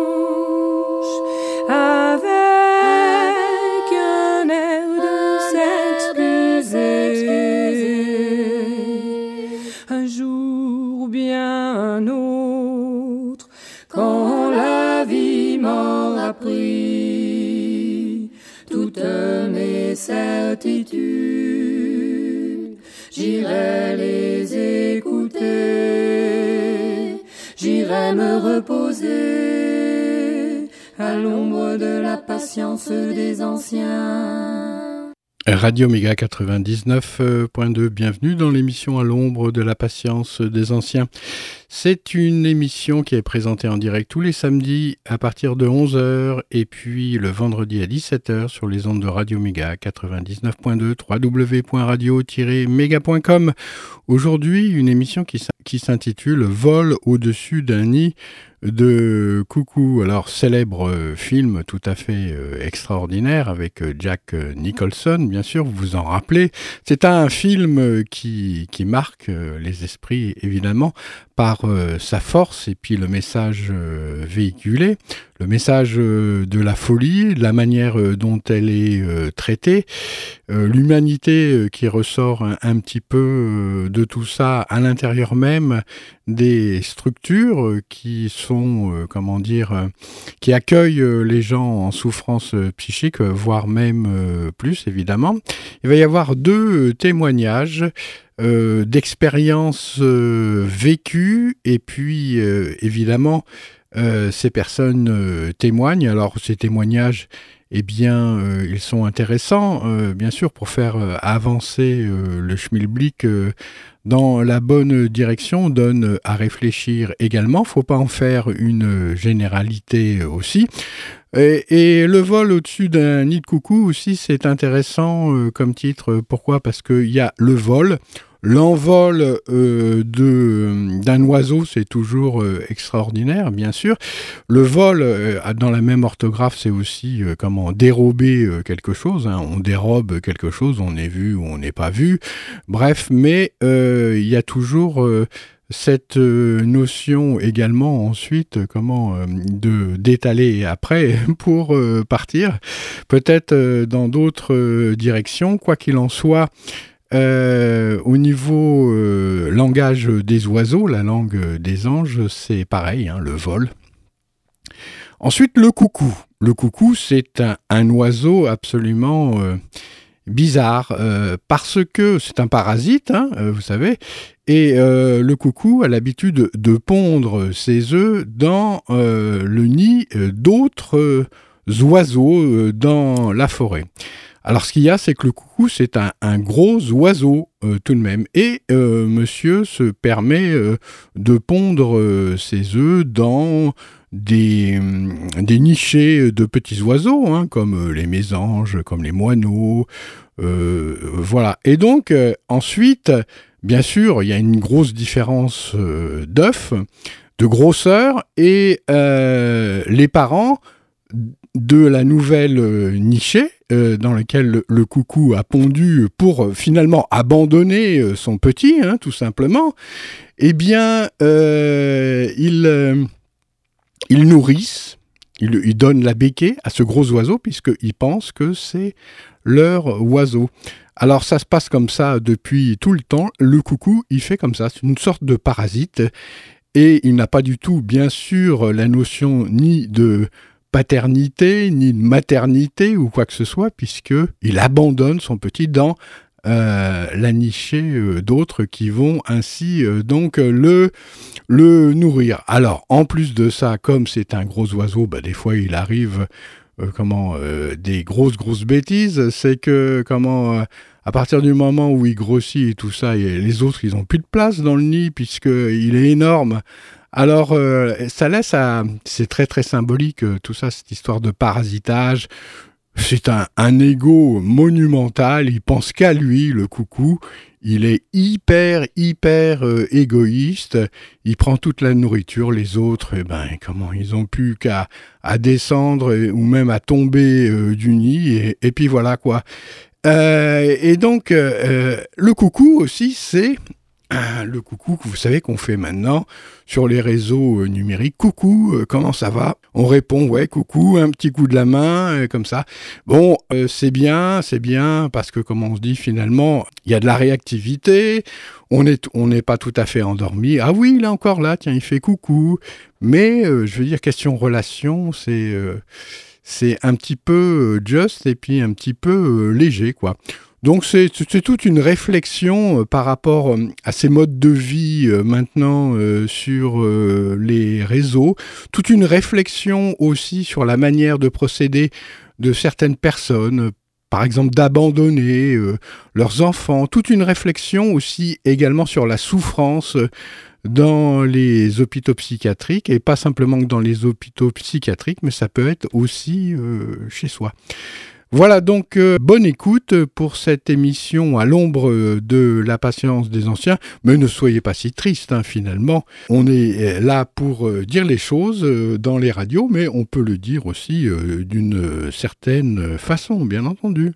Certitudes, j'irai les écouter, j'irai me reposer à l'ombre de la patience des anciens. Radio Méga 99.2, bienvenue dans l'émission à l'ombre de la patience des anciens. C'est une émission qui est présentée en direct tous les samedis à partir de 11h et puis le vendredi à 17h sur les ondes de Radio Méga 99.2 www.radio-méga.com. Aujourd'hui, une émission qui, s'intitule Vol au-dessus d'un nid de Coucou, alors célèbre euh, film tout à fait euh, extraordinaire avec euh, Jack Nicholson, bien sûr, vous vous en rappelez. C'est un film qui, qui marque les esprits évidemment par euh, sa force et puis le message euh, véhiculé, le message euh, de la folie, la manière euh, dont elle est euh, traitée, l'humanité qui ressort un, petit peu de tout ça à l'intérieur même des structures qui sont, comment dire, qui accueillent les gens en souffrance psychique, voire même plus évidemment. Il va y avoir deux témoignages d'expériences vécues et puis évidemment euh, ces personnes euh, témoignent. Alors ces témoignages, eh bien, euh, ils sont intéressants, bien sûr, pour faire avancer le schmilblick dans la bonne direction, donne à réfléchir également. Faut pas en faire une généralité aussi. Et, le vol au-dessus d'un nid de coucou aussi, c'est intéressant comme titre. Pourquoi? Parce qu'il y a le vol. L'envol euh, de- d'un oiseau, c'est toujours euh, extraordinaire, bien sûr. Le vol, euh, dans la même orthographe, c'est aussi euh, comment dérober euh, quelque chose. hein. On dérobe quelque chose, on est vu ou on n'est pas vu. Bref, mais euh, il y a toujours euh, cette euh, notion également ensuite, euh, comment euh, de d'étaler après pour euh, partir, peut-être euh, dans d'autres euh, directions. Quoi qu'il en soit, euh, au niveau euh, langage des oiseaux, la langue des anges, c'est pareil, hein, le vol. Ensuite, le coucou. Le coucou, c'est un, oiseau absolument euh, bizarre parce que c'est un parasite, hein, vous savez, et le coucou a l'habitude de pondre ses œufs dans le nid d'autres oiseaux dans la forêt. Alors ce qu'il y a, c'est que le coucou, c'est un, gros oiseau euh, tout de même. Et euh, monsieur se permet euh, de pondre ses œufs dans des, hum, nichés de petits oiseaux, hein, comme les mésanges, comme les moineaux. voilà. Et donc, ensuite, bien sûr, il y a une grosse différence d'œufs, de grosseur, et les parents de la nouvelle nichée euh, dans laquelle le, coucou a pondu pour euh, finalement abandonner euh, son petit, hein, tout simplement, eh bien, ils, ils nourrissent, ils, ils donnent la béquée à ce gros oiseau puisqu'ils pensent que c'est leur oiseau. Alors ça se passe comme ça depuis tout le temps. Le coucou, il fait comme ça. C'est une sorte de parasite. Et il n'a pas du tout, bien sûr, la notion ni de paternité, ni de maternité ou quoi que ce soit, puisque il abandonne son petit dans la nicher d'autres qui vont ainsi donc le, le nourrir. Alors, en plus de ça, comme c'est un gros oiseau, bah, des fois il arrive comment des grosses grosses bêtises. C'est que comment à partir du moment où il grossit et tout ça, et les autres, ils ont plus de place dans le nid puisqu'il est énorme. Alors, euh, ça laisse à... C'est très très symbolique, euh, tout ça, cette histoire de parasitage. C'est un, un ego monumental, il pense qu'à lui, le coucou. Il est hyper, hyper euh, égoïste. Il prend toute la nourriture. Les autres, eh ben, comment ils ont pu qu'à à descendre ou même à tomber du nid. Et, et, puis voilà quoi. Et donc, le coucou aussi, c'est le coucou que vous savez qu'on fait maintenant sur les réseaux numériques. Coucou, comment ça va? On répond ouais, coucou, un petit coup de la main, comme ça. Bon, c'est bien, c'est bien, parce que comme on se dit finalement, il y a de la réactivité, on n'est pas tout à fait endormi. Ah oui, il est encore là, tiens, il fait coucou. Mais je veux dire, question relation, c'est c'est un petit peu euh, just et puis un petit peu euh, léger, quoi. Donc c'est toute une réflexion euh, par rapport à ces modes de vie maintenant sur les réseaux, toute une réflexion aussi sur la manière de procéder de certaines personnes, par exemple d'abandonner leurs enfants, toute une réflexion aussi également sur la souffrance dans les hôpitaux psychiatriques, et pas simplement dans les hôpitaux psychiatriques, mais ça peut être aussi euh, chez soi. Voilà donc euh, bonne écoute pour cette émission à l'ombre de la patience des anciens, mais ne soyez pas si triste hein, finalement. On est là pour euh, dire les choses dans les radios, mais on peut le dire aussi d'une certaine façon, bien entendu.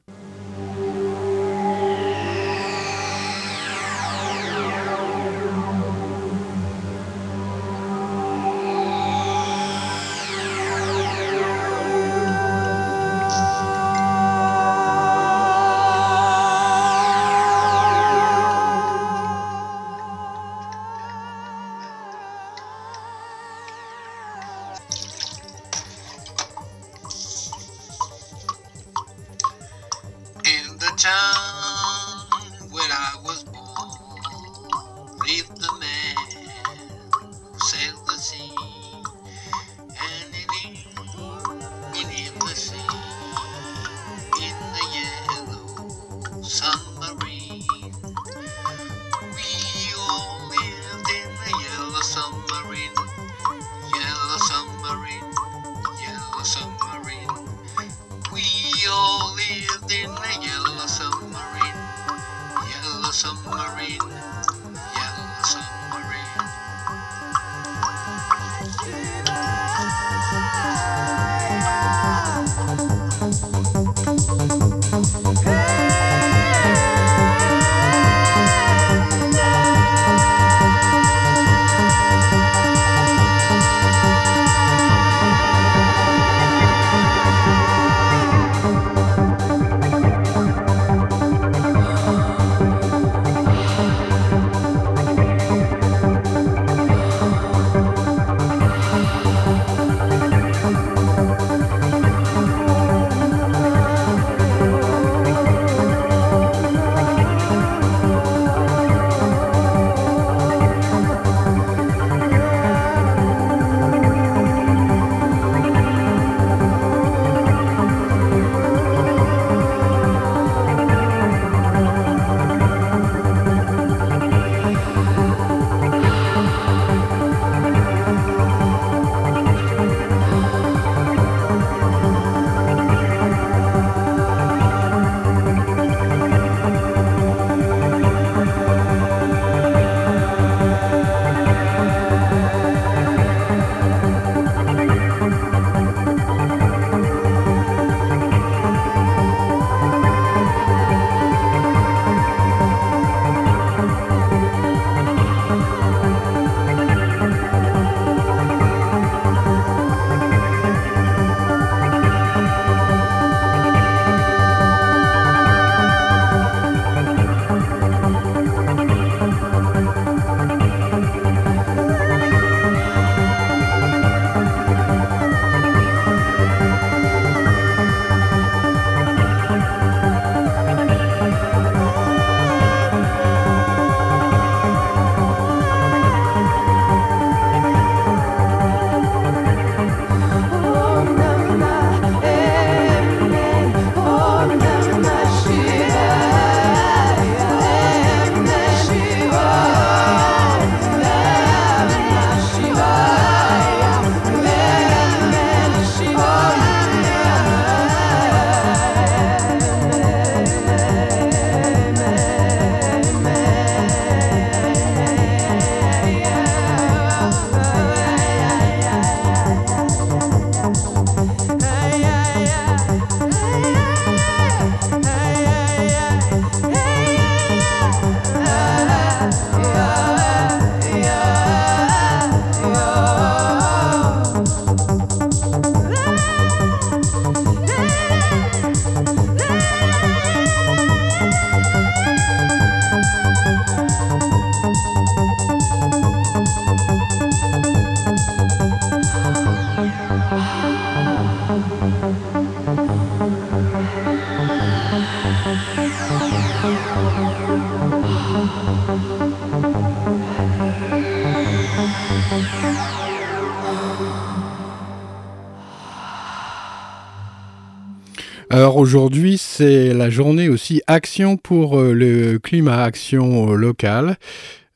Aujourd'hui, c'est la journée aussi Action pour euh, le climat, action euh, locale.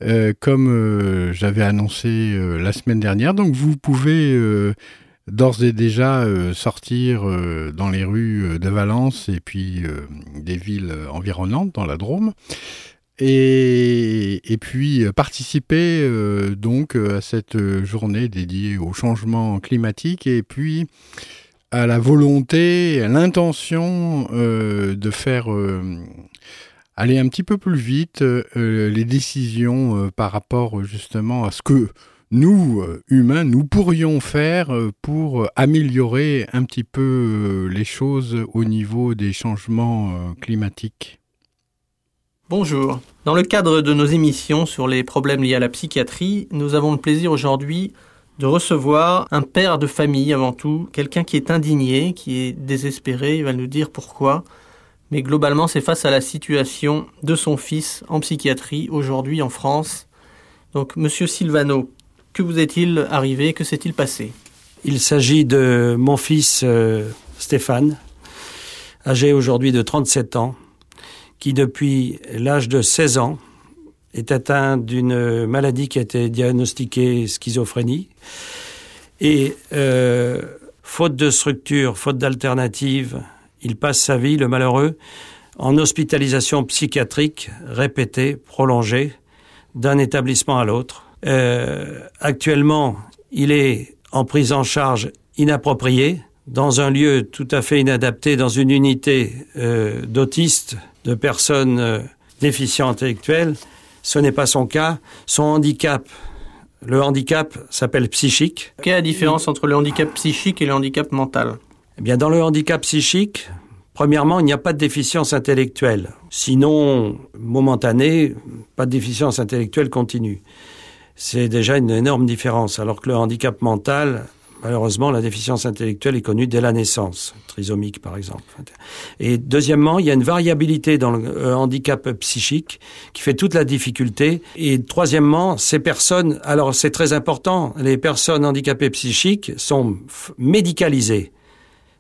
Euh, comme j'avais annoncé la semaine dernière. Donc vous pouvez d'ores et déjà sortir dans les rues de Valence et puis des villes environnantes dans la Drôme. Et, et puis participer donc à cette journée dédiée au changement climatique et puis à la volonté, à l'intention euh, de faire euh, aller un petit peu plus vite euh, les décisions par rapport justement à ce que nous, humains, nous pourrions faire pour améliorer un petit peu les choses au niveau des changements climatiques. Bonjour. Dans le cadre de nos émissions sur les problèmes liés à la psychiatrie, nous avons le plaisir aujourd'hui de recevoir un père de famille avant tout, quelqu'un qui est indigné, qui est désespéré, il va nous dire pourquoi. Mais globalement, c'est face à la situation de son fils en psychiatrie aujourd'hui en France. Donc, monsieur Silvano, que vous est-il arrivé Que s'est-il passé? Il s'agit de mon fils euh, Stéphane, âgé aujourd'hui de 37 ans, qui depuis l'âge de 16 ans est atteint d'une maladie qui a été diagnostiquée schizophrénie. Et euh, faute de structure, faute d'alternative, il passe sa vie, le malheureux, en hospitalisation psychiatrique répétée, prolongée, d'un établissement à l'autre. Euh, actuellement, il est en prise en charge inappropriée, dans un lieu tout à fait inadapté, dans une unité euh, d'autistes, de personnes déficientes intellectuelles, ce n'est pas son cas. Son handicap, le handicap s'appelle psychique. Quelle est la différence entre le handicap psychique et le handicap mental? Eh bien, dans le handicap psychique, Premièrement, il n'y a pas de déficience intellectuelle. Sinon, momentanée, pas de déficience intellectuelle continue. C'est déjà une énorme différence. Alors que le handicap mental, Malheureusement, la déficience intellectuelle est connue dès la naissance, trisomique par exemple. Et deuxièmement, il y a une variabilité dans le euh, handicap psychique qui fait toute la difficulté. Et troisièmement, ces personnes, alors c'est très important, les personnes handicapées psychiques sont médicalisées.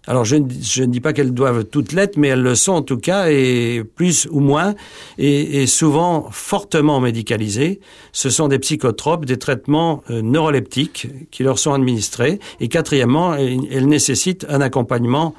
Alors je, ne dis pas qu'elles doivent toutes l'être, mais elles le sont en tout cas, et plus ou moins, et, souvent fortement médicalisées. Ce sont des psychotropes, des traitements euh, neuroleptiques qui leur sont administrés. Et quatrièmement, elles nécessitent un accompagnement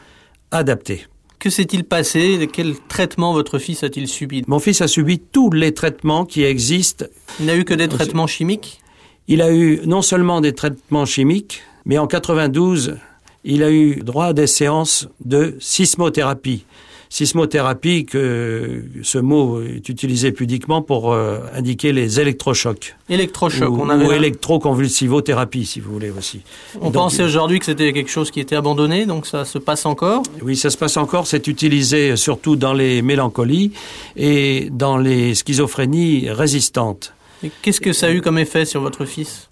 adapté. Que s'est-il passé? Quel traitement votre fils a-t-il subi? Mon fils a subi tous les traitements qui existent. Il n'a eu que des traitements chimiques? Il a eu non seulement des traitements chimiques, mais en 92, il a eu droit à des séances de sismothérapie. Sismothérapie, que ce mot est utilisé pudiquement pour euh, indiquer les électrochocs. Électrochocs, on avait ou électroconvulsivothérapie, si vous voulez aussi. On pensait aujourd'hui que c'était quelque chose qui était abandonné, donc ça se passe encore Oui, ça se passe encore. C'est utilisé surtout dans les mélancolies et dans les schizophrénies résistantes. Qu'est-ce que ça a eu comme effet sur votre fils?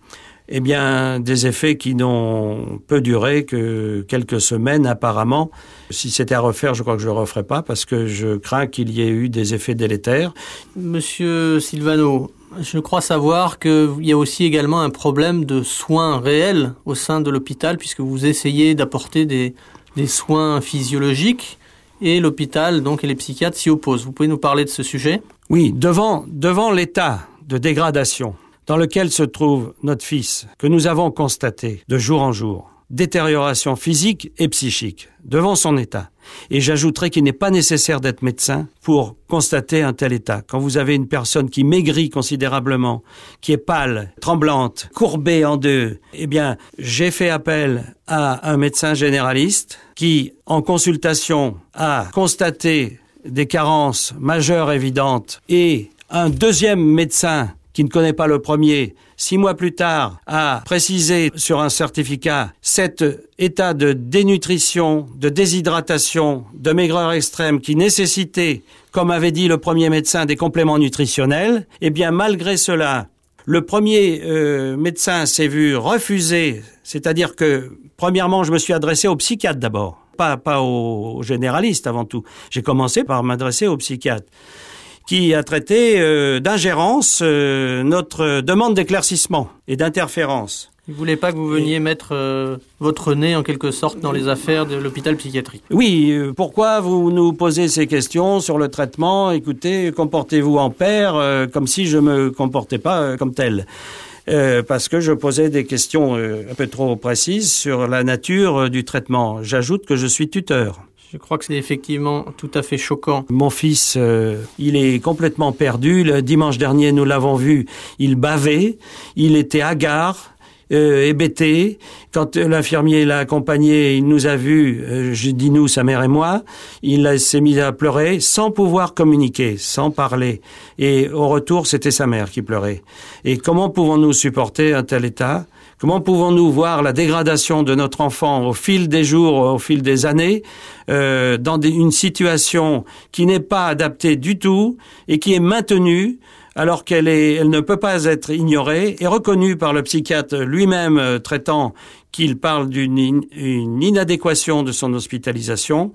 Eh bien, des effets qui n'ont peu duré que quelques semaines apparemment. Si c'était à refaire, je crois que je ne le referais pas parce que je crains qu'il y ait eu des effets délétères. Monsieur Silvano, je crois savoir qu'il y a aussi également un problème de soins réels au sein de l'hôpital puisque vous essayez d'apporter des, des soins physiologiques et l'hôpital donc et les psychiatres s'y opposent. Vous pouvez nous parler de ce sujet? Oui, devant, devant l'état de dégradation dans lequel se trouve notre fils, que nous avons constaté de jour en jour, détérioration physique et psychique, devant son état. Et j'ajouterai qu'il n'est pas nécessaire d'être médecin pour constater un tel état. Quand vous avez une personne qui maigrit considérablement, qui est pâle, tremblante, courbée en deux, eh bien, j'ai fait appel à un médecin généraliste qui, en consultation, a constaté des carences majeures évidentes et un deuxième médecin qui ne connaît pas le premier, six mois plus tard, a précisé sur un certificat cet état de dénutrition, de déshydratation, de maigreur extrême qui nécessitait, comme avait dit le premier médecin, des compléments nutritionnels, eh bien malgré cela, le premier euh, médecin s'est vu refuser, c'est-à-dire que, premièrement, je me suis adressé au psychiatre d'abord, pas, pas au généraliste avant tout. J'ai commencé par m'adresser au psychiatre qui a traité euh, d'ingérence euh, notre demande d'éclaircissement et d'interférence. Il ne voulait pas que vous veniez mettre euh, votre nez en quelque sorte dans les affaires de l'hôpital psychiatrique. Oui, euh, pourquoi vous nous posez ces questions sur le traitement? Écoutez, comportez-vous en père euh, comme si je me comportais pas comme tel. parce que je posais des questions un peu trop précises sur la nature du traitement. J'ajoute que je suis tuteur. Je crois que c'est effectivement tout à fait choquant. Mon fils, euh, il est complètement perdu. Le dimanche dernier, nous l'avons vu, il bavait, il était hagard. Euh, hébété. Quand l'infirmier l'a accompagné, il nous a vus, euh, je dis nous, sa mère et moi, il s'est mis à pleurer sans pouvoir communiquer, sans parler. Et au retour, c'était sa mère qui pleurait. Et comment pouvons-nous supporter un tel état? Comment pouvons-nous voir la dégradation de notre enfant au fil des jours, au fil des années, euh, dans une situation qui n'est pas adaptée du tout et qui est maintenue alors qu'elle elle ne peut pas être ignorée et reconnue par le psychiatre lui-même euh, traitant qu'il parle d'une inadéquation de son hospitalisation?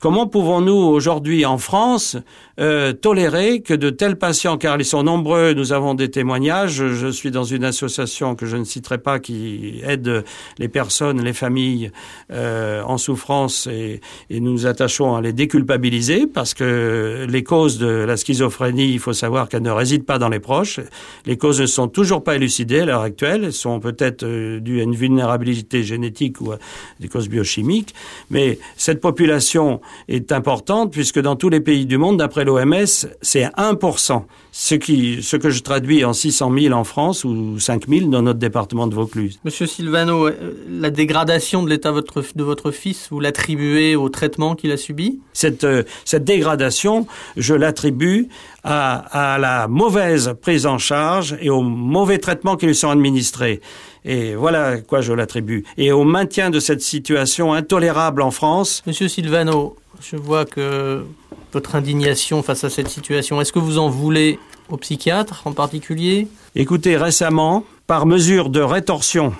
Comment pouvons-nous aujourd'hui en France euh, tolérer que de tels patients, car ils sont nombreux, nous avons des témoignages, je suis dans une association que je ne citerai pas qui aide les personnes, les familles euh, en souffrance et, et, nous nous attachons à les déculpabiliser parce que les causes de la schizophrénie, il faut savoir qu'elles ne résident pas dans les proches. Les causes ne sont toujours pas élucidées à l'heure actuelle, elles sont peut-être euh, dues à une vulnérabilité génétique ou à des causes biochimiques, mais cette population est importante puisque dans tous les pays du monde, d'après l'OMS, c'est 1%, ce, qui, ce que je traduis en 600 000 en France ou 5 000 dans notre département de Vaucluse. Monsieur Silvano, euh, la dégradation de l'état de votre fils, vous l'attribuez au traitement qu'il a subi? Cette, euh, cette dégradation, je l'attribue à, à la mauvaise prise en charge et au mauvais traitement qui lui sont administrés. Et voilà à quoi je l'attribue. Et au maintien de cette situation intolérable en France. Monsieur Silvano, je vois que votre indignation face à cette situation, est-ce que vous en voulez au psychiatre en particulier? Écoutez, récemment, par mesure de rétorsion,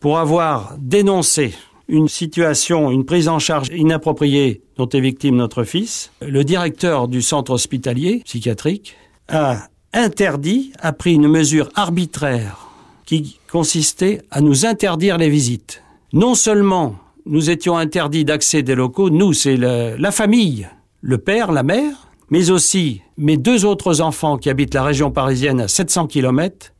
pour avoir dénoncé une situation, une prise en charge inappropriée dont est victime notre fils, le directeur du centre hospitalier psychiatrique a interdit, a pris une mesure arbitraire qui consistait à nous interdire les visites. Non seulement nous étions interdits d'accès des locaux, nous, c'est la, famille, le père, la mère, mais aussi mes deux autres enfants qui habitent la région parisienne à 700 km,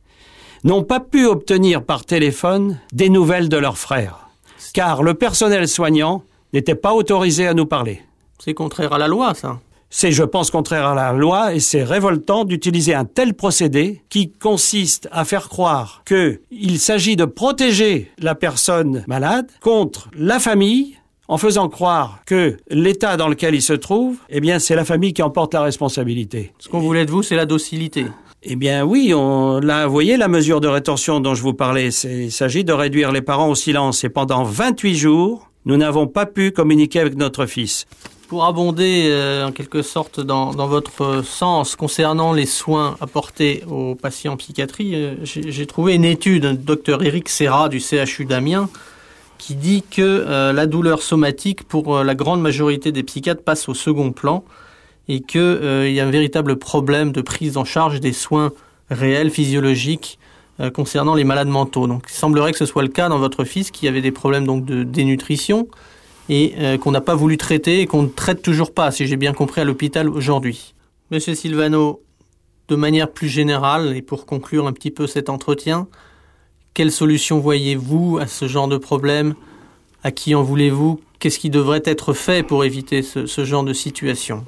n'ont pas pu obtenir par téléphone des nouvelles de leurs frères, car le personnel soignant n'était pas autorisé à nous parler. C'est contraire à la loi, ça. C'est, je pense, contraire à la loi et c'est révoltant d'utiliser un tel procédé qui consiste à faire croire qu'il s'agit de protéger la personne malade contre la famille en faisant croire que l'état dans lequel il se trouve, eh bien, c'est la famille qui en porte la responsabilité. Ce qu'on voulait de vous, c'est la docilité. Eh bien oui, on l'a, vous voyez la mesure de rétorsion dont je vous parlais, il s'agit de réduire les parents au silence et pendant 28 jours, nous n'avons pas pu communiquer avec notre fils. Pour abonder euh, en quelque sorte dans, votre sens concernant les soins apportés aux patients en psychiatrie, euh, j'ai trouvé une étude du docteur Eric Serra du CHU d'Amiens qui dit que euh, la douleur somatique pour la grande majorité des psychiatres passe au second plan et qu'il y a un véritable problème de prise en charge des soins réels, physiologiques concernant les malades mentaux. Donc il semblerait que ce soit le cas dans votre fils qui avait des problèmes donc de dénutrition, et euh, qu'on n'a pas voulu traiter et qu'on ne traite toujours pas, si j'ai bien compris, à l'hôpital aujourd'hui. Monsieur Silvano, de manière plus générale, et pour conclure un petit peu cet entretien, quelle solution voyez-vous à ce genre de problème? À qui en voulez-vous? Qu'est-ce qui devrait être fait pour éviter ce, genre de situation?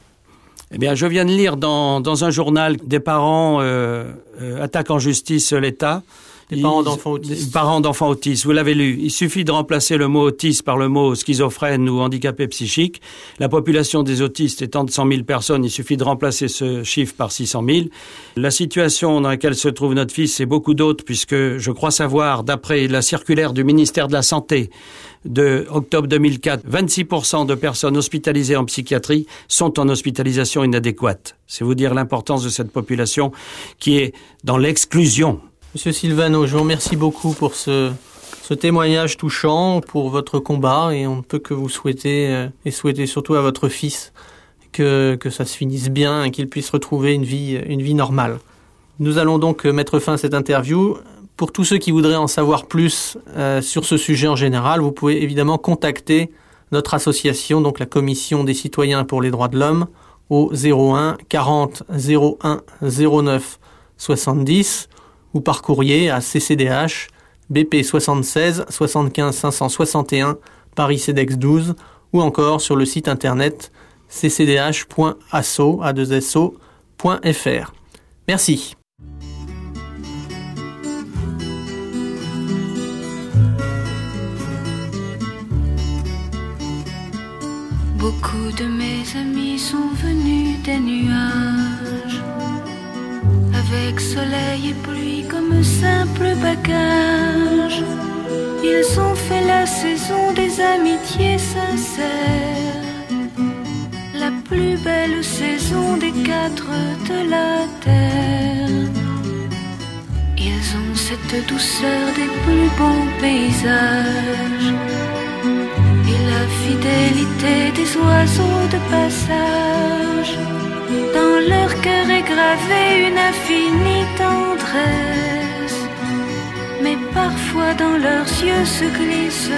Eh bien, je viens de lire dans, un journal des parents euh, euh, attaquent en justice l'État des parents d'enfants autistes. Parents d'enfants autistes, vous l'avez lu. Il suffit de remplacer le mot autiste par le mot schizophrène ou handicapé psychique. La population des autistes étant de 100 000 personnes, il suffit de remplacer ce chiffre par 600 000. La situation dans laquelle se trouve notre fils, c'est beaucoup d'autres, puisque je crois savoir, d'après la circulaire du ministère de la Santé de octobre 2004, 26% de personnes hospitalisées en psychiatrie sont en hospitalisation inadéquate. C'est vous dire l'importance de cette population qui est dans l'exclusion Monsieur Silvano, je vous remercie beaucoup pour ce, témoignage touchant, pour votre combat, et on ne peut que vous souhaiter, euh, et souhaiter surtout à votre fils, que, ça se finisse bien et qu'il puisse retrouver une vie, normale. Nous allons donc mettre fin à cette interview. Pour tous ceux qui voudraient en savoir plus euh, sur ce sujet en général, vous pouvez évidemment contacter notre association, donc la Commission des citoyens pour les droits de l'homme, au 01 40 01 09 70 ou par courrier à CCDH BP 76 75 561 Paris CEDEX 12 ou encore sur le site internet ccdh.asso.fr. Merci. Beaucoup de mes amis sont venus des nuages, avec soleil et pluie comme simple bagage. Ils ont fait la saison des amitiés sincères, la plus belle saison des quatre de la terre. Ils ont cette douceur des plus beaux paysages la fidélité des oiseaux de passage. Dans leur cœur est gravée une infinie tendresse. Mais parfois dans leurs yeux se glisse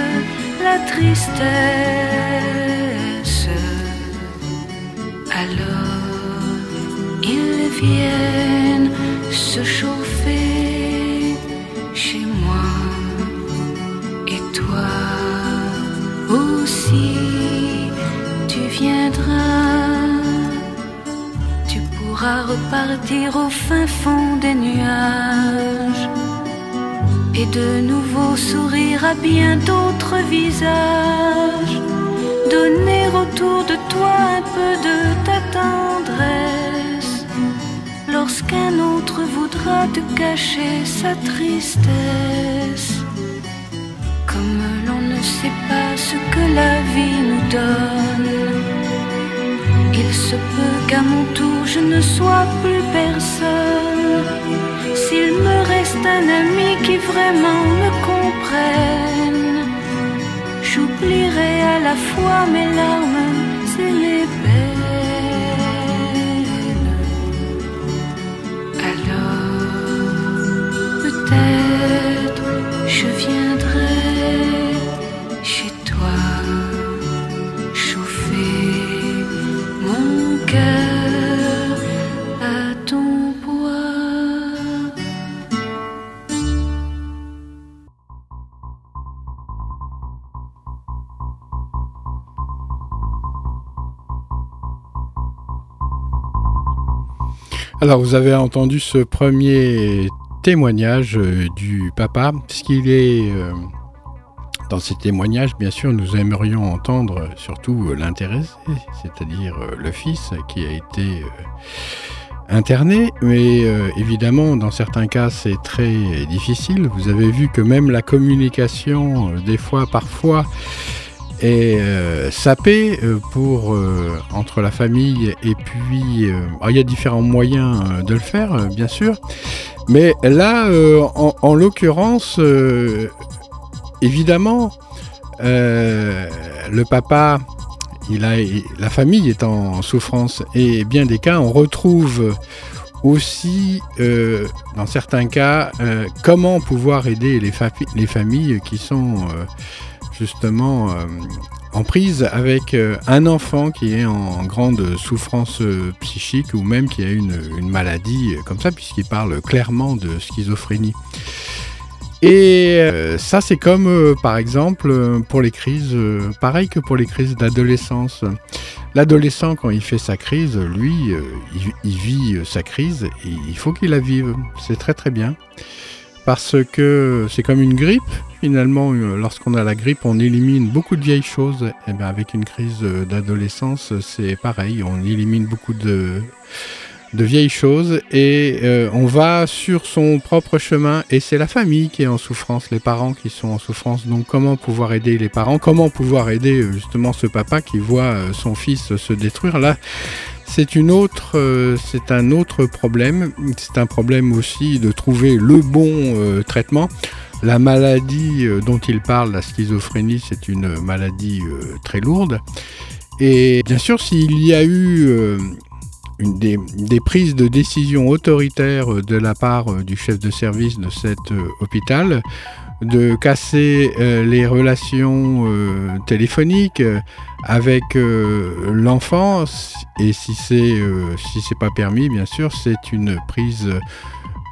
la tristesse. Alors ils viennent se chauffer chez moi et toi aussi tu viendras, repartir au fin fond des nuages. Et de nouveau sourire à bien d'autres visages, donner autour de toi un peu de ta tendresse. Lorsqu'un autre voudra te cacher sa tristesse. Comme l'on ne sait pas ce que la vie nous donne. Il se peut qu'à mon tour je ne sois plus personne. S'il me reste un ami qui vraiment me comprenne, j'oublierai à la fois mes larmes et les peines. Alors, peut-être je viendrai. Alors, vous avez entendu ce premier témoignage euh, du papa, ce qu'il est... Euh, dans ces témoignages, bien sûr, nous aimerions entendre surtout euh, l'intéressé, c'est-à-dire le fils qui a été interné, mais évidemment, dans certains cas, c'est très difficile. Vous avez vu que même la communication, des fois, parfois, est euh, sapé euh, pour euh, entre la famille et puis il y a différents moyens de le faire bien sûr. Mais là en, l'occurrence évidemment le papa il a la famille est en souffrance. Et bien des cas on retrouve aussi, dans certains cas, comment pouvoir aider les, les familles qui sont justement euh, en prise avec euh, un enfant qui est en grande souffrance euh, psychique ou même qui a une, maladie comme ça, puisqu'il parle clairement de schizophrénie. Et ça, c'est comme par exemple pour les crises, pareil que pour les crises d'adolescence. L'adolescent, quand il fait sa crise, lui, il, vit sa crise il faut qu'il la vive. C'est très très bien parce que c'est comme une grippe. Finalement, euh, lorsqu'on a la grippe, on élimine beaucoup de vieilles choses. Et eh bien avec une crise euh, d'adolescence, c'est pareil. On élimine beaucoup de, de vieilles choses et euh, on va sur son propre chemin. Et c'est la famille qui est en souffrance, les parents qui sont en souffrance. Donc comment pouvoir aider les parents? Comment pouvoir aider justement ce papa qui voit son fils se détruire? Là, euh, c'est un autre problème. C'est un problème aussi de trouver le bon euh, traitement. La maladie euh, dont il parle, la schizophrénie, c'est une maladie très lourde. Et bien sûr, s'il y a eu une des, prises de décision autoritaires de la part du chef de service de cet hôpital de casser les relations téléphoniques avec l'enfant et si c'est si c'est pas permis bien sûr c'est une prise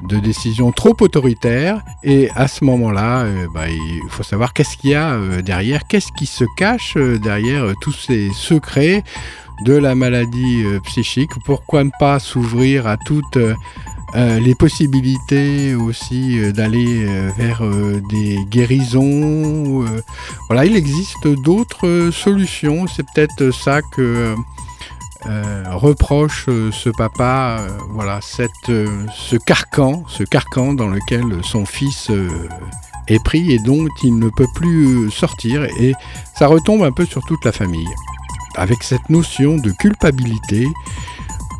de décision trop autoritaire. Et à ce moment-là, euh, bah, il faut savoir qu'est-ce qu'il y a euh, derrière, qu'est-ce qui se cache euh, derrière tous ces secrets de la maladie psychique. Pourquoi ne pas s'ouvrir à toutes les possibilités aussi d'aller vers des guérisons. voilà, il existe d'autres solutions. C'est peut-être ça que euh, reproche euh, ce papa, euh, voilà, cette, ce carcan, ce carcan dans lequel son fils est pris et dont il ne peut plus sortir. Et ça retombe un peu sur toute la famille, avec cette notion de culpabilité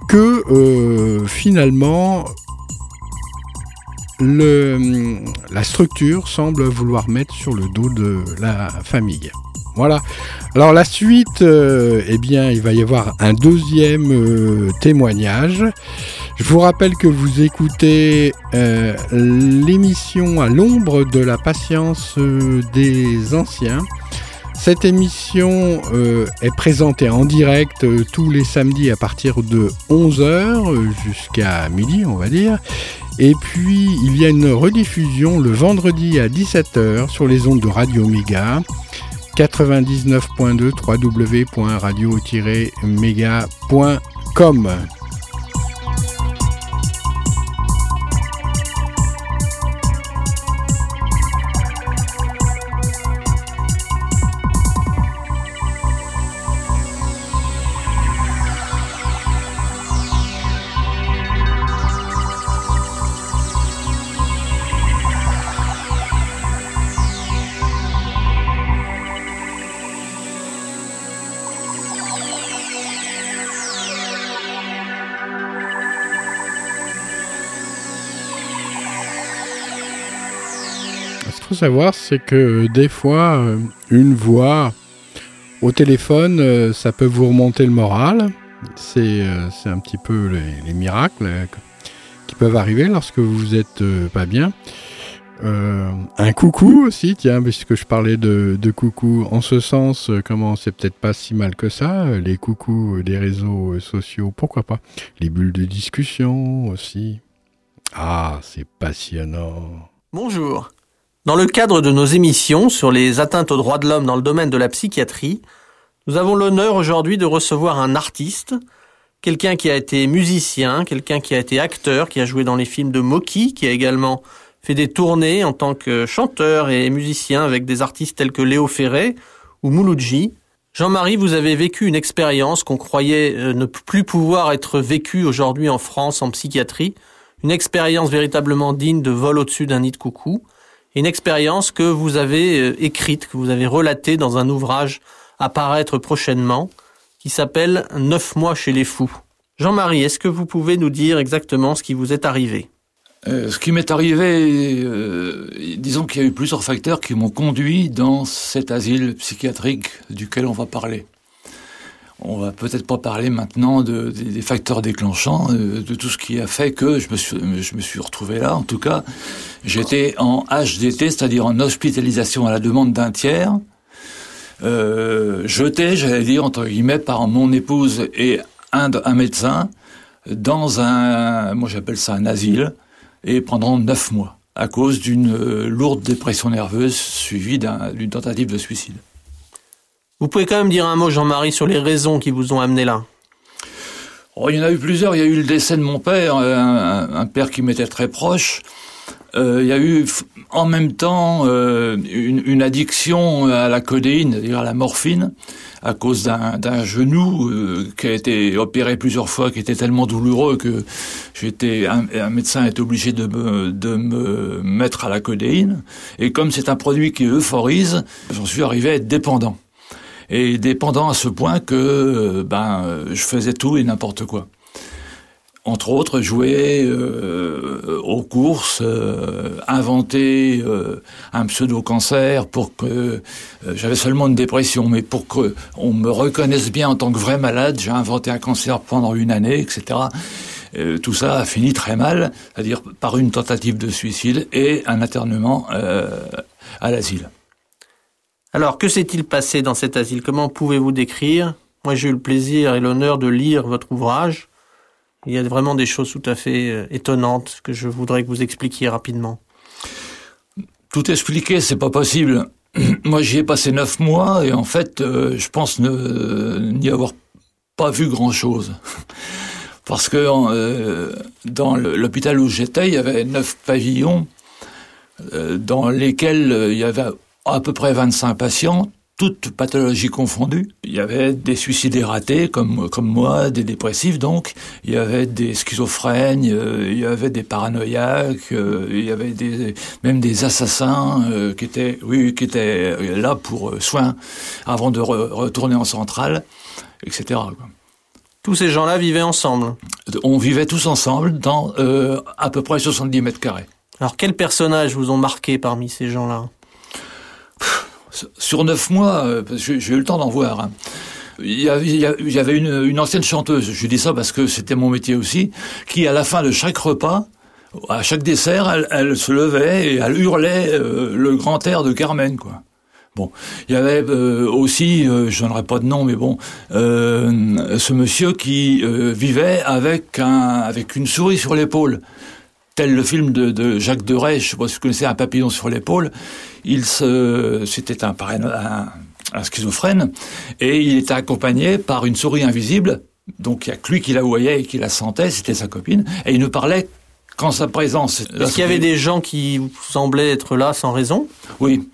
que finalement le, la structure semble vouloir mettre sur le dos de la famille. Voilà. Alors la suite, euh, eh bien, il va y avoir un deuxième euh, témoignage. Je vous rappelle que vous écoutez euh, l'émission à l'ombre de la patience des anciens. Cette émission est présentée en direct tous les samedis à partir de 11h jusqu'à midi, on va dire. Et puis, il y a une rediffusion le vendredi à 17h sur les ondes de Radio Méga. 99.2 www.radio-méga.com. savoir, c'est que des fois, euh, une voix au téléphone, euh, ça peut vous remonter le moral. C'est euh, un petit peu les, miracles qui peuvent arriver lorsque vous êtes pas bien. un coucou aussi, tiens, puisque je parlais de, de coucou en ce sens, comment c'est peut-être pas si mal que ça, les coucous des réseaux sociaux, pourquoi pas. Les bulles de discussion aussi. Ah, c'est passionnant. Bonjour. Dans le cadre de nos émissions sur les atteintes aux droits de l'homme dans le domaine de la psychiatrie, nous avons l'honneur aujourd'hui de recevoir un artiste, quelqu'un qui a été musicien, quelqu'un qui a été acteur, qui a joué dans les films de Moki, qui a également fait des tournées en tant que chanteur et musicien avec des artistes tels que Léo Ferré ou Mouloudji. Jean-Marie, vous avez vécu une expérience qu'on croyait euh, ne plus pouvoir être vécue aujourd'hui en France en psychiatrie, une expérience véritablement digne de vol au-dessus d'un nid de coucou une expérience que vous avez euh, écrite, que vous avez relatée dans un ouvrage à paraître prochainement, qui s'appelle Neuf mois chez les fous. Jean-Marie, est-ce que vous pouvez nous dire exactement ce qui vous est arrivé? Euh, ce qui m'est arrivé, euh, disons qu'il y a eu plusieurs facteurs qui m'ont conduit dans cet asile psychiatrique duquel on va parler. On va peut-être pas parler maintenant de, des facteurs déclenchants, euh, de, tout ce qui a fait que je me suis, je me suis retrouvé là. En tout cas, j'étais en HDT, c'est-à-dire en hospitalisation à la demande d'un tiers, euh, jeté, j'allais dire, entre guillemets, par mon épouse et un, un médecin, dans un, moi j'appelle ça un asile, et pendant neuf mois, à cause d'une euh, lourde dépression nerveuse suivie d'une tentative de suicide. Vous pouvez quand même dire un mot, Jean-Marie, sur les raisons qui vous ont amené là oh, Il y en a eu plusieurs. Il y a eu le décès de mon père, euh, un, père qui m'était très proche. Euh, il y a eu en même temps euh, une, addiction à la codéine, c'est-à-dire à la morphine, à cause d'un genou qui a été opéré plusieurs fois, qui était tellement douloureux que un, médecin était obligé de me, de me mettre à la codéine. Et comme c'est un produit qui euphorise, j'en suis arrivé à être dépendant et dépendant à ce point que euh, ben je faisais tout et n'importe quoi. entre autres, jouer euh, aux courses, euh, inventer euh, un pseudo-cancer pour que j'avais seulement une dépression, mais pour que on me reconnaisse bien en tant que vrai malade, j'ai inventé un cancer pendant une année, etc. tout ça a fini très mal, c'est-à-dire par une tentative de suicide et un internement à l'asile. Alors, que s'est-il passé dans cet asile? Comment pouvez-vous décrire? Moi, j'ai eu le plaisir et l'honneur de lire votre ouvrage. Il y a vraiment des choses tout à fait euh, étonnantes que je voudrais que vous expliquiez rapidement. Tout expliquer, c'est pas possible. Moi, j'y ai passé neuf mois et en fait, euh, je pense n'y avoir pas vu grand-chose. Parce que euh, dans l'hôpital où j'étais, il y avait neuf pavillons dans lesquels il y avait à peu près 25 patients, toutes pathologies confondues. Il y avait des suicides ratés, comme, comme moi, des dépressifs donc, il y avait des schizophrènes, euh, il y avait des paranoïaques, euh, il y avait des, même des assassins euh, qui étaient, oui, qui étaient là pour soins avant de retourner en centrale, etc. Tous ces gens-là vivaient ensemble On vivait tous ensemble dans à peu près 70 mètres carrés. Alors quels personnages vous ont marqué parmi ces gens-là? Sur neuf mois, euh, j'ai eu le temps d'en voir. Hein. Il y avait une, ancienne chanteuse, je dis ça parce que c'était mon métier aussi, qui à la fin de chaque repas, à chaque dessert, elle, se levait et elle hurlait euh, le grand air de Carmen. Bon, il y avait euh, aussi, je n'aurais pas de nom, mais bon, ce monsieur qui vivait avec un, avec une souris sur l'épaule tel le film de, Jacques Deray, je sais pas si vous connaissez Un papillon sur l'épaule. Il se, c'était un, un, schizophrène et il était accompagné par une souris invisible. Donc il y a que lui qui la voyait et qui la sentait, c'était sa copine, et il ne parlait qu'en sa présence. Est-ce qu'il y avait des gens qui semblaient être là sans raison? Oui.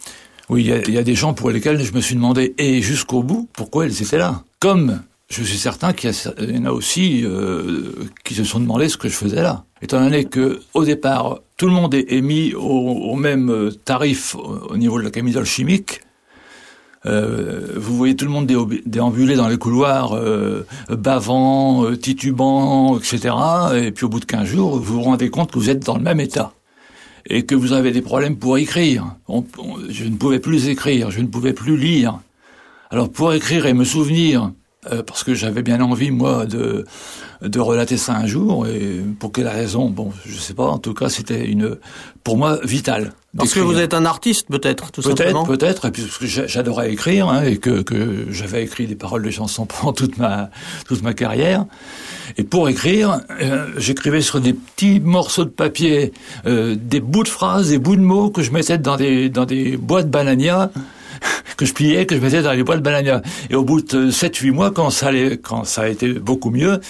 Oui, il y, a, des gens pour lesquels je me suis demandé, et jusqu'au bout, pourquoi ils étaient là? Comme je suis certain qu'il y, en a aussi euh, qui se sont demandé ce que je faisais là. Étant donné que au départ, tout le monde est, mis au, même euh, tarif au, niveau de la camisole chimique, euh, vous voyez tout le monde déambuler dans les couloirs, bavant, titubant, etc. Et puis au bout de 15 jours, vous vous rendez compte que vous êtes dans le même état et que vous avez des problèmes pour écrire. je ne pouvais plus écrire, je ne pouvais plus lire. Alors pour écrire et me souvenir euh, parce que j'avais bien envie, moi, de, de relater ça un jour. Et pour quelle raison Bon, je sais pas. En tout cas, c'était une, pour moi, vital. Parce que vous êtes un artiste, peut-être, tout simplement. Peut-être, peut-être. Et puis parce que j'adorais écrire hein, et que, que j'avais écrit des paroles de chansons pendant toute ma toute ma carrière. Et pour écrire, euh, j'écrivais sur des petits morceaux de papier, euh, des bouts de phrases, des bouts de mots que je mettais dans des dans des boîtes banania que je pliais, que je mettais dans les boîtes Balania. Et au bout de 7-8 mois, quand ça, allait, quand ça a été beaucoup mieux,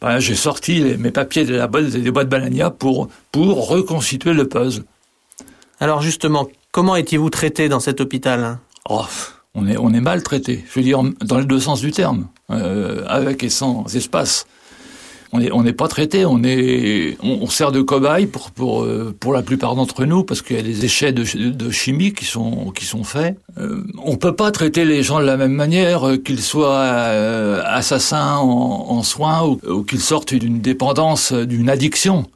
ben, j'ai sorti mes papiers de la boîte, des boîtes Balania pour, pour reconstituer le puzzle. Alors justement, comment étiez-vous traité dans cet hôpital hein? Oh, on est, on est mal traité, je veux dire, dans les deux sens du terme, euh, avec et sans espace on n'est on pas traité, on est, on, sert de cobaye pour pour euh, pour la plupart d'entre nous parce qu'il y a des échecs de, de, chimie qui sont qui sont faits. Euh, on peut pas traiter les gens de la même manière, euh, qu'ils soient euh, assassins en, en soins ou, ou qu'ils sortent d'une dépendance, d'une addiction.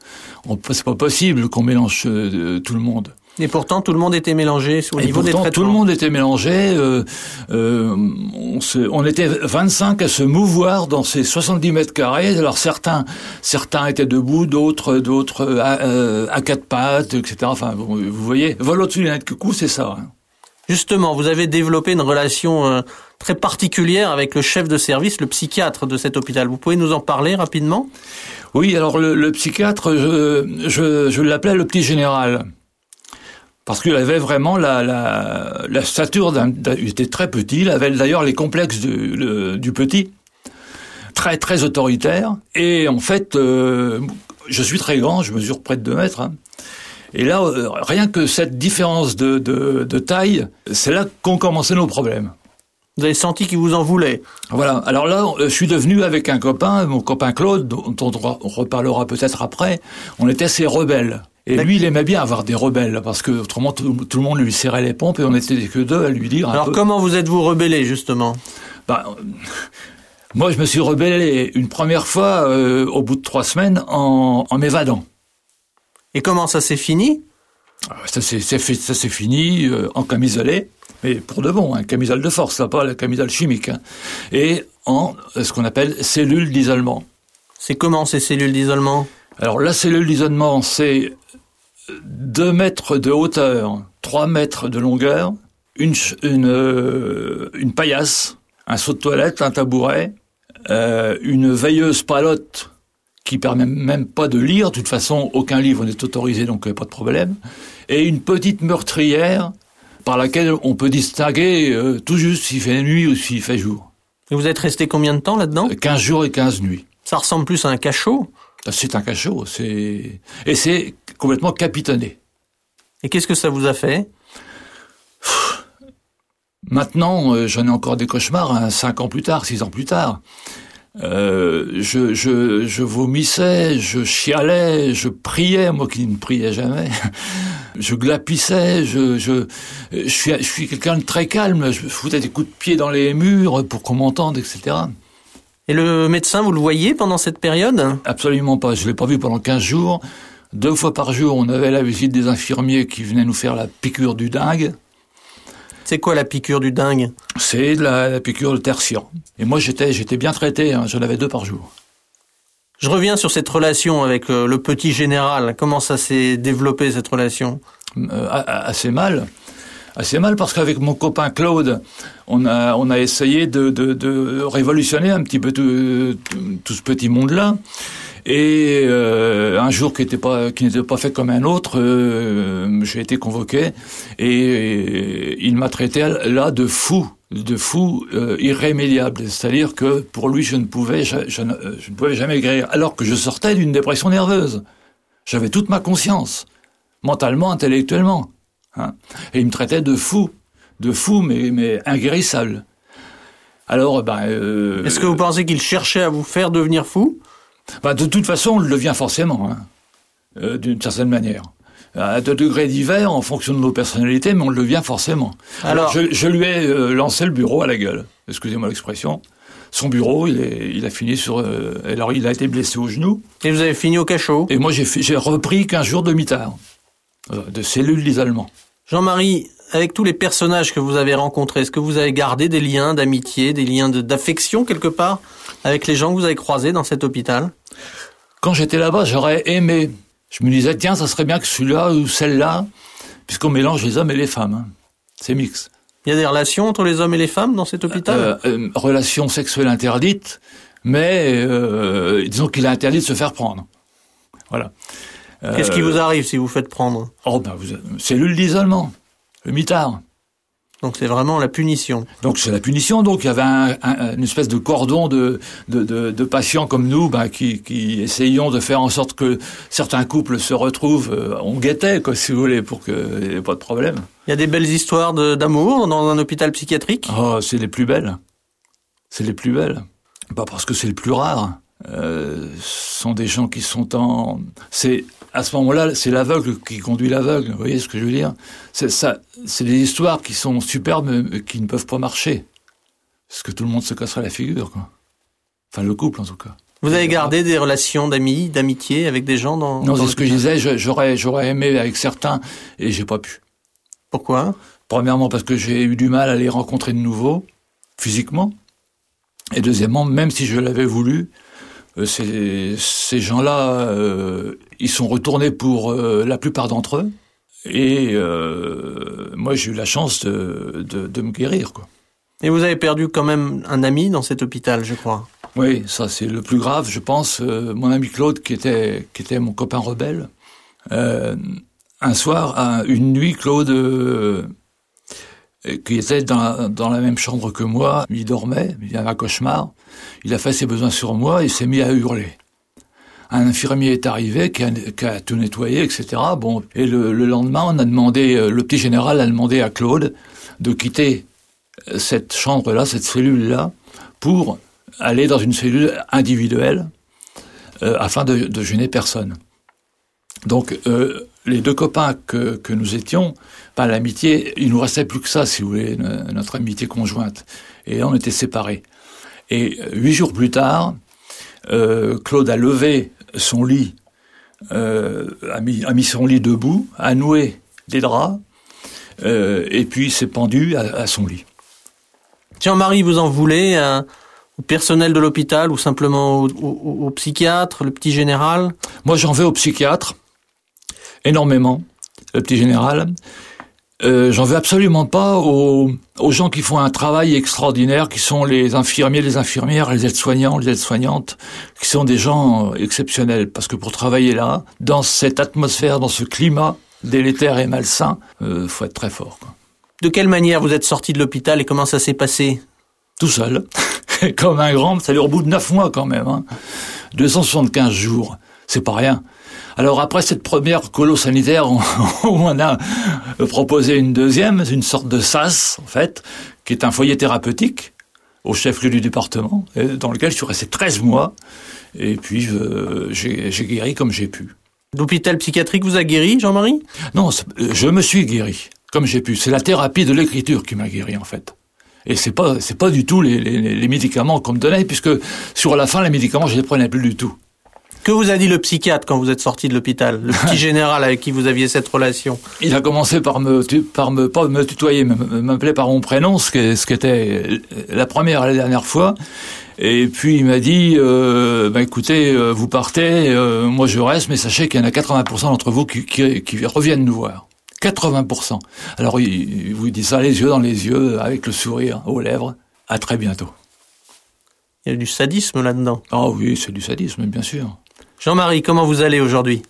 C'est pas possible qu'on mélange tout le monde. Et pourtant, tout le monde était mélangé au niveau des traitements. Tout le monde était mélangé. Euh, euh, on, se, on, était 25 à se mouvoir dans ces 70 mètres carrés. Alors certains, certains étaient debout, d'autres, d'autres à, euh, à, quatre pattes, etc. Enfin, vous, voyez, vol au-dessus d'un coucou, c'est ça. Hein. Justement, vous avez développé une relation euh, très particulière avec le chef de service, le psychiatre de cet hôpital. Vous pouvez nous en parler rapidement? Oui, alors le, le psychiatre, je, je, je l'appelais le petit général parce qu'il avait vraiment la, la, la stature d'un... Il était très petit, il avait d'ailleurs les complexes du, du, petit, très très autoritaire. Et en fait, euh, je suis très grand, je mesure près de 2 mètres. Hein. Et là, euh, rien que cette différence de, de, de taille, c'est là qu'ont commencé nos problèmes. Vous avez senti qu'il vous en voulait Voilà. Alors là, je suis devenu avec un copain, mon copain Claude, dont on reparlera peut-être après, on était assez rebelles. Et lui, il aimait bien avoir des rebelles, parce que autrement tout, le monde lui serrait les pompes et on était que deux à lui dire. Alors comment vous êtes-vous rebellé justement? Bah, Moi, je me suis rebellé une première fois euh, au bout de trois semaines en, en m'évadant. Et comment ça s'est fini? Ah, Ça s'est fini euh, en camisolé, mais pour de bon, hein, camisole de force, là, pas la camisole chimique. hein. et en euh, ce qu'on appelle cellule d'isolement. C'est comment ces cellules d'isolement? Alors la cellule d'isolement, c'est 2 mètres de hauteur, 3 mètres de longueur, une, une, euh, une paillasse, un seau de toilette, un tabouret, euh, une veilleuse palotte qui permet même pas de lire, de toute façon aucun livre n'est autorisé donc euh, pas de problème, et une petite meurtrière par laquelle on peut distinguer euh, tout juste s'il fait nuit ou s'il fait jour. Et vous êtes resté combien de temps là-dedans? 15 jours et 15 nuits. Ça ressemble plus à un cachot? C'est un cachot, c'est et c'est complètement capitonné. Et qu'est-ce que ça vous a fait? Maintenant, euh, j'en ai encore des cauchemars, hein, cinq ans plus tard, six ans plus tard. Euh, je, je, je vomissais, je chialais, je priais, moi qui ne priais jamais. Je glapissais, je, je, je suis, je suis quelqu'un de très calme, je foutais des coups de pied dans les murs pour qu'on m'entende, etc. Et le médecin, vous le voyez pendant cette période? Absolument pas, je l'ai pas vu pendant 15 jours. Deux fois par jour, on avait la visite des infirmiers qui venaient nous faire la piqûre du dingue. C'est quoi la piqûre du dingue? C'est la, la piqûre de tertian. Et moi, j'étais, j'étais bien traité, hein, j'en avais deux par jour. Je reviens sur cette relation avec euh, le petit général. Comment ça s'est développé cette relation? Euh, assez mal. Assez mal parce qu'avec mon copain Claude, on a, on a essayé de, de, de révolutionner un petit peu tout ce petit monde-là. Et euh, un jour qui n'était pas qui n'était pas fait comme un autre, euh, j'ai été convoqué et, il m'a traité là de fou, de fou euh, irrémédiable. C'est-à-dire que pour lui, je ne pouvais je, ne, euh, je ne pouvais jamais guérir, alors que je sortais d'une dépression nerveuse. J'avais toute ma conscience, mentalement, intellectuellement. hein. Et il me traitait de fou, de fou, mais, mais inguérissable. Alors, ben, euh, Est-ce que vous pensez qu'il cherchait à vous faire devenir fou? Bah, de toute façon, on le devient forcément, hein, euh, d'une certaine manière. À de degrés divers, en fonction de nos personnalités, mais on le devient forcément. Alors, Alors- je, je lui ai euh, lancé le bureau à la gueule. Excusez-moi l'expression. Son bureau, il, est, il a fini sur. euh, alors, il a été blessé au genou. Et vous avez fini au cachot Et moi, j'ai repris 15 jours de mitard, de cellules d'isolement. Jean-Marie, avec tous les personnages que vous avez rencontrés, est-ce que vous avez gardé des liens d'amitié, des liens de- d'affection quelque part avec les gens que vous avez croisés dans cet hôpital? Quand j'étais là-bas, j'aurais aimé. Je me disais, tiens, ça serait bien que celui-là ou celle-là, puisqu'on mélange les hommes et les femmes. hein. C'est mix. Il y a des relations entre les hommes et les femmes dans cet hôpital? Euh, euh, relation sexuelle interdite, mais euh, disons qu'il est interdit de se faire prendre. Voilà. Qu'est-ce qui Euh, vous arrive si vous faites prendre? Oh, ben, vous, cellule d'isolement, le mitard. Donc c'est vraiment la punition. Donc c'est la punition. Donc il y avait un- un- une espèce de cordon de, de, de, de patients comme nous ben, qui, qui essayions de faire en sorte que certains couples se retrouvent. euh, on guettait, quoi, si vous voulez, pour qu'il n'y ait pas de problème. Il y a des belles histoires d'amour dans un hôpital psychiatrique? Oh, c'est les plus belles. C'est les plus belles. Pas parce que c'est le plus rare. Euh, ce sont des gens qui sont en. C'est à ce moment-là, c'est l'aveugle qui conduit l'aveugle. Vous voyez ce que je veux dire? C'est ça. C'est des histoires qui sont superbes, mais qui ne peuvent pas marcher, parce que tout le monde se casserait la figure, quoi. Enfin, le couple, en tout cas. Vous avez gardé des relations d'amis, d'amitié avec des gens dans Non, c'est ce que je disais. J'aurais, j'aurais aimé avec certains, et j'ai pas pu. Pourquoi? Premièrement, parce que j'ai eu du mal à les rencontrer de nouveau, physiquement. Et deuxièmement, même si je l'avais voulu, euh, ces, ces gens-là, euh, ils sont retournés pour euh, la plupart d'entre eux. Et euh, moi, j'ai eu la chance de, de, de me guérir. Quoi. Et vous avez perdu quand même un ami dans cet hôpital, je crois. Oui, ça c'est le plus grave, je pense. Euh, mon ami Claude, qui était, qui était mon copain rebelle, euh, un soir, un- une nuit, Claude, euh, qui était dans la, dans la même chambre que moi, il dormait, il avait un cauchemar, il a fait ses besoins sur moi, il s'est mis à hurler. Un infirmier est arrivé, qui a, tout nettoyé, etc. Bon, et le, le lendemain, euh, le petit général a demandé à Claude de quitter euh, cette chambre-là, cette cellule-là, pour aller dans une cellule individuelle euh, afin de, gêner personne. Donc, les deux copains que, nous étions, l'amitié, il nous restait plus que ça, si vous voulez, no- notre amitié conjointe. Et on était séparés. Et huit jours plus tard, Claude a levé son lit, euh, a, mis, a, mis, son lit debout, a noué des draps, euh, et puis s'est pendu à, à, son lit. Jean-Marie, vous en voulez au personnel de l'hôpital ou simplement au, au, au, psychiatre, le petit général? Moi, j'en veux au psychiatre, énormément, le petit général. Euh, j'en veux absolument pas aux, aux, gens qui font un travail extraordinaire, qui sont les infirmiers, les infirmières, les aides-soignants, les aides-soignantes, qui sont des gens exceptionnels. Parce que pour travailler là, dans cette atmosphère, dans ce climat délétère et malsain, euh, faut être très fort. Quoi. De quelle manière vous êtes sorti de l'hôpital et comment ça s'est passé? Tout seul, comme un grand. Ça dure au bout de neuf mois quand même. Hein. 275 jours, c'est pas rien. Alors après cette première colo sanitaire, on, on a proposé une deuxième, une sorte de SAS en fait, qui est un foyer thérapeutique au chef-lieu du département, dans lequel je suis resté 13 mois, et puis euh, j'ai guéri comme j'ai pu. L'hôpital psychiatrique vous a guéri, Jean-Marie? Non, je me suis guéri comme j'ai pu. C'est la thérapie de l'écriture qui m'a guéri en fait. Et c'est pas c'est pas du tout les, les, les médicaments qu'on me donnait, puisque sur la fin les médicaments je les prenais plus du tout. Que vous a dit le psychiatre quand vous êtes sorti de l'hôpital? Le petit général avec qui vous aviez cette relation? Il a commencé par me, par me, pas me tutoyer, m'appeler par mon prénom, ce qui, ce qui était la première et la dernière fois. Et puis il m'a dit, euh, bah, écoutez, euh, vous partez, euh, moi je reste, mais sachez qu'il y en a 80% d'entre vous qui, qui, qui, reviennent nous voir. 80%. Alors il, il vous dit ça les yeux dans les yeux, avec le sourire aux lèvres. À très bientôt. Il y a du sadisme là-dedans. Ah oui, c'est du sadisme, bien sûr. Jean-Marie, comment vous allez aujourd'hui?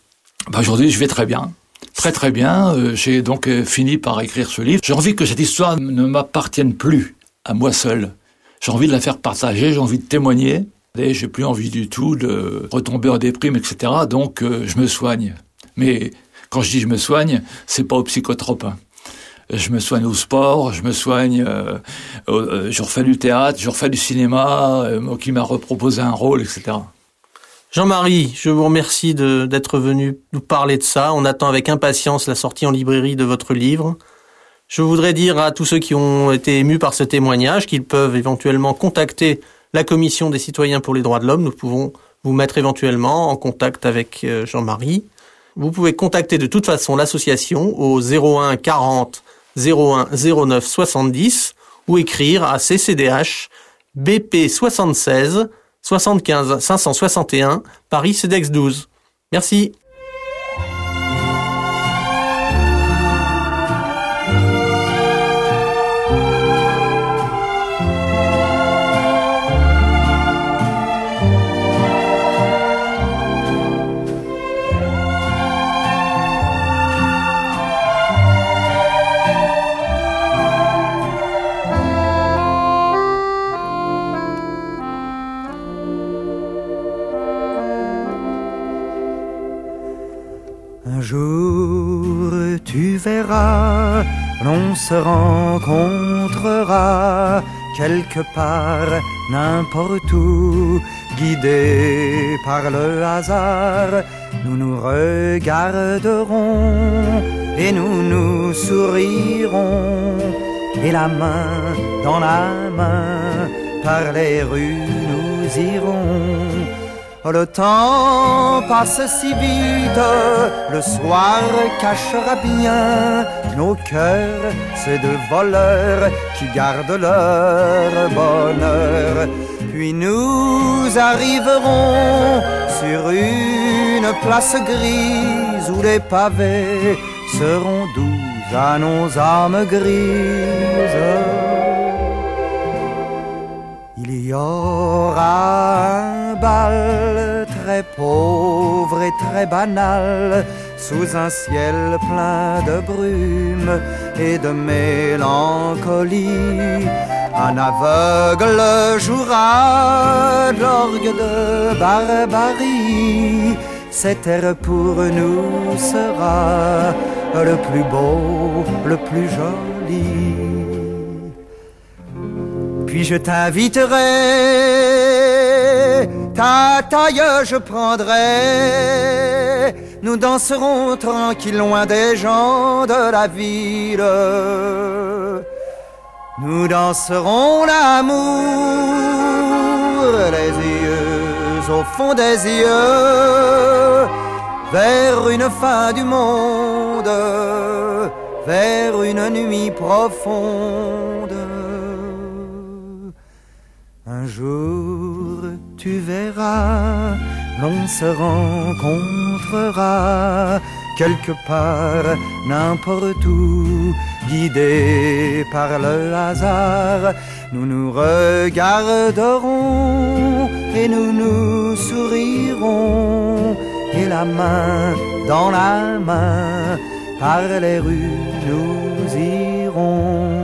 Bah Aujourd'hui, je vais très bien. Très très bien. Euh, J'ai donc euh, fini par écrire ce livre. J'ai envie que cette histoire ne m'appartienne plus à moi seul. J'ai envie de la faire partager, j'ai envie de témoigner. J'ai plus envie du tout de retomber en déprime, etc. Donc euh, je me soigne. Mais quand je dis je me soigne, c'est pas au psychotrope. Hein. Je me soigne au sport, je me soigne, je refais du théâtre, je refais du cinéma, euh, qui m'a reproposé un rôle, etc. Jean-Marie, je vous remercie d'être venu nous parler de ça. On attend avec impatience la sortie en librairie de votre livre. Je voudrais dire à tous ceux qui ont été émus par ce témoignage qu'ils peuvent éventuellement contacter la Commission des citoyens pour les droits de l'homme. Nous pouvons vous mettre éventuellement en contact avec Jean-Marie. Vous pouvez contacter de toute façon l'association au 01 40 01 09 70 ou écrire à CCDH BP 76 75 561 Paris CEDEX 12. Merci. L'on se rencontrera quelque part, n'importe où, guidés par le hasard, nous nous regarderons et nous nous sourirons, et la main dans la main, par les rues nous irons le temps passe si vite, le soir cachera bien nos cœurs, ces deux voleurs qui gardent leur bonheur. Puis nous arriverons sur une place grise où les pavés seront doux à nos âmes grises. Il y aura un bal très pauvre et très banal sous un ciel plein de brume et de mélancolie. Un aveugle jouera l'orgue de barbarie. Cet air pour nous sera le plus beau, le plus joli puis je t'inviterai, ta taille je prendrai, nous danserons tranquille loin des gens de la ville. nous danserons l'amour, les yeux au fond des yeux, vers une fin du monde, vers une nuit profonde. Un jour tu verras, l'on se rencontrera quelque part, n'importe où, guidés par le hasard, nous nous regarderons et nous nous sourirons, et la main dans la main, par les rues nous irons.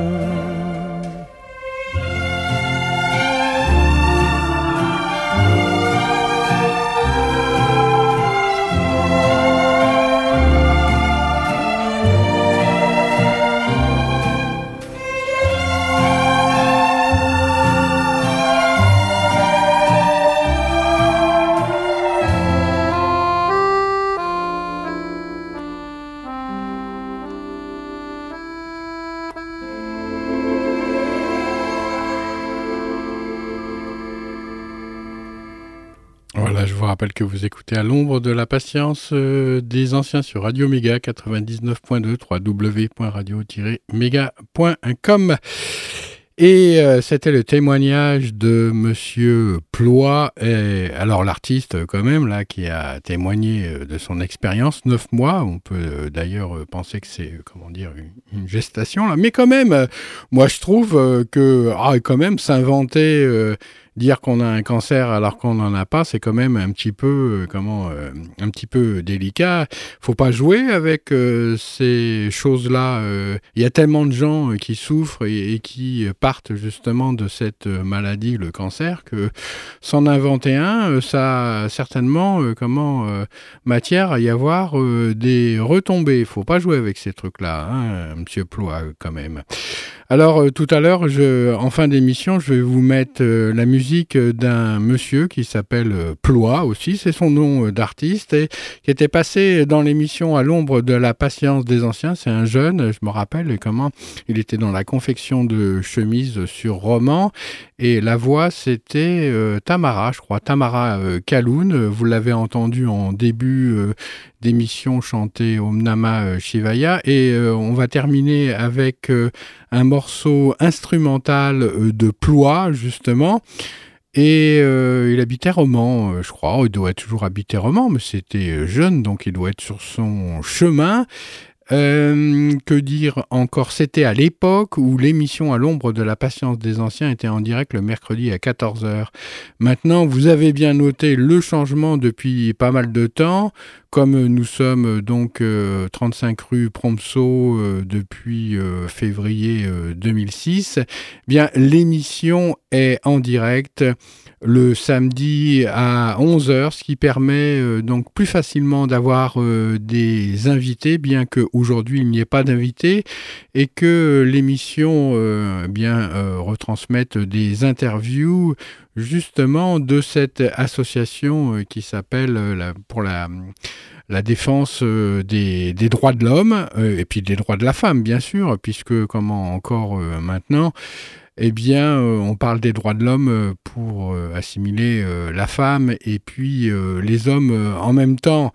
Rappelle que vous écoutez à l'ombre de la patience euh, des anciens sur Radio Méga 99.2 www.radio-méga.com. Et euh, c'était le témoignage de Monsieur Ploy, alors l'artiste quand même là qui a témoigné euh, de son expérience, neuf mois. On peut d'ailleurs penser que c'est comment dire une, gestation là, mais quand même, moi je trouve que ah, quand même s'inventer dire qu'on a un cancer alors qu'on n'en a pas, c'est quand même un petit peu, euh, comment, euh, un petit peu délicat. Faut pas jouer avec euh, ces choses-là. Il y a tellement de gens qui souffrent et, qui partent justement de cette maladie, le cancer, que s'en inventer un, ça a certainement, comment, matière à y avoir des retombées. Faut pas jouer avec ces trucs-là, hein, Monsieur quand même. Alors tout à l'heure, en fin d'émission, je vais vous mettre la musique d'un monsieur qui s'appelle euh, Ploie aussi, c'est son nom euh, d'artiste, et qui était passé dans l'émission à l'ombre de la patience des anciens. C'est un jeune, je me rappelle comment il était dans la confection de chemises sur roman, et la voix c'était euh, Tamara, je crois, Tamara Kaloun. Vous l'avez entendu en début d'émission chantée au Mnama Shivaya, et on va terminer avec un morceau instrumental de Ploie, justement. Et euh, il habitait Romans, euh, je crois. Il doit toujours habiter Romans, mais c'était euh, jeune, donc il doit être sur son chemin. Euh, que dire encore? C'était à l'époque où l'émission à l'ombre de la patience des anciens était en direct le mercredi à 14h. Maintenant, vous avez bien noté le changement depuis pas mal de temps. Comme nous sommes donc 35 rue Promso depuis février 2006, eh bien l'émission est en direct le samedi à 11h, ce qui permet euh, donc plus facilement d'avoir euh, des invités, bien qu'aujourd'hui il n'y ait pas d'invités, et que l'émission euh, retransmette des interviews justement de cette association qui s'appelle pour la défense des, des, droits de l'homme et puis des droits de la femme, bien sûr, puisque comment encore maintenant, eh bien, euh, on parle des droits de l'homme euh, pour euh, assimiler la femme et puis les hommes en même temps.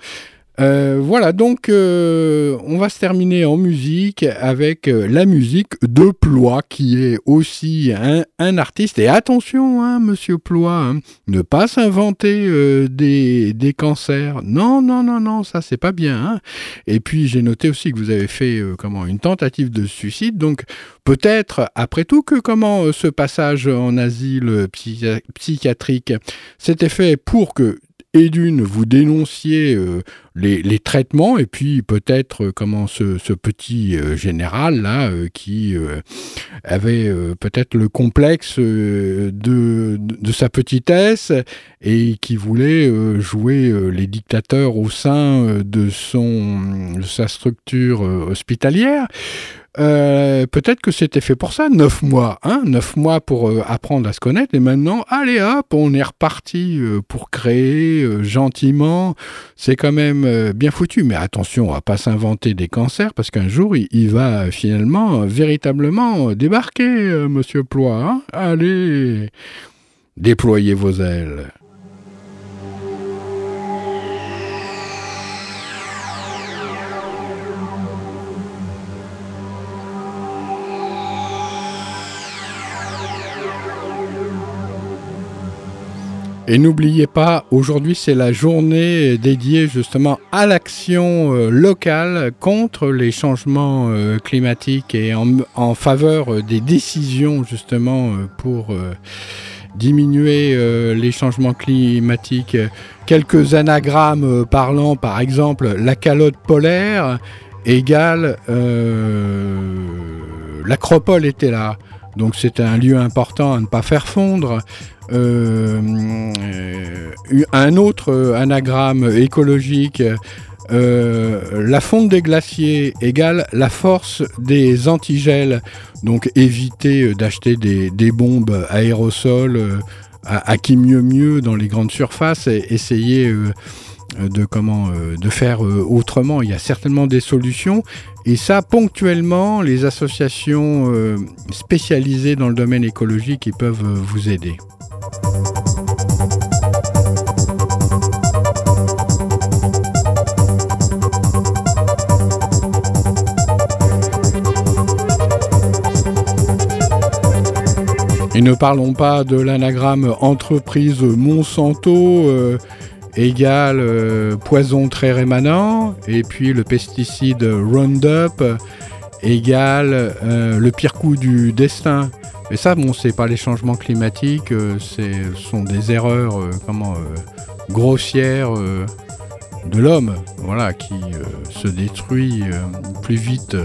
Euh, voilà, donc euh, on va se terminer en musique avec euh, la musique de Ploie, qui est aussi un, artiste. Et attention, hein, monsieur Ploie, hein, ne pas s'inventer des, des, cancers. Non, non, non, non, ça c'est pas bien. Hein. Et puis j'ai noté aussi que vous avez fait comment une tentative de suicide. Donc peut-être, après tout, que comment ce passage en asile psychiatrique s'était fait pour que et d'une, vous dénonciez euh, les, traitements, et puis peut-être euh, comment ce, petit euh, général là, qui avait peut-être le complexe de, sa petitesse et qui voulait jouer les dictateurs au sein de sa structure hospitalière. Euh, peut-être que c'était fait pour ça, neuf mois, hein, neuf mois pour euh, apprendre à se connaître, et maintenant, allez hop, on est reparti euh, pour créer gentiment. C'est quand même bien foutu, mais attention à pas s'inventer des cancers, parce qu'un jour, il, va finalement véritablement débarquer, Monsieur Ploy. Hein. allez, déployez vos ailes. Et n'oubliez pas, aujourd'hui c'est la journée dédiée justement à l'action euh, locale contre les changements euh, climatiques et en, faveur euh, des décisions justement pour diminuer les changements climatiques. Quelques anagrammes parlant par exemple la calotte polaire égale l'acropole était là. Donc c'est un lieu important à ne pas faire fondre. Euh, un autre anagramme écologique, euh, la fonte des glaciers égale la force des antigels. Donc éviter d'acheter des, bombes aérosols à, qui mieux mieux dans les grandes surfaces et essayer euh, de comment de faire autrement. Il y a certainement des solutions et ça ponctuellement les associations spécialisées dans le domaine écologique peuvent vous aider. Et ne parlons pas de l'anagramme entreprise Monsanto euh, égale euh, poison très rémanent, et puis le pesticide Roundup égale euh, le pire coup du destin. Mais ça, bon, c'est pas les changements climatiques, ce sont des erreurs comment, grossières de l'homme, voilà, qui se détruit plus vite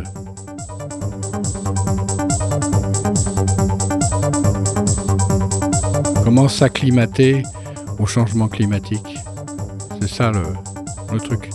Comment s'acclimater au changement climatique? C'est ça le, le truc.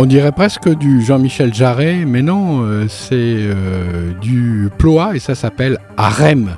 On dirait presque du Jean-Michel Jarret, mais non, euh, c'est euh, du ploie et ça s'appelle Harem.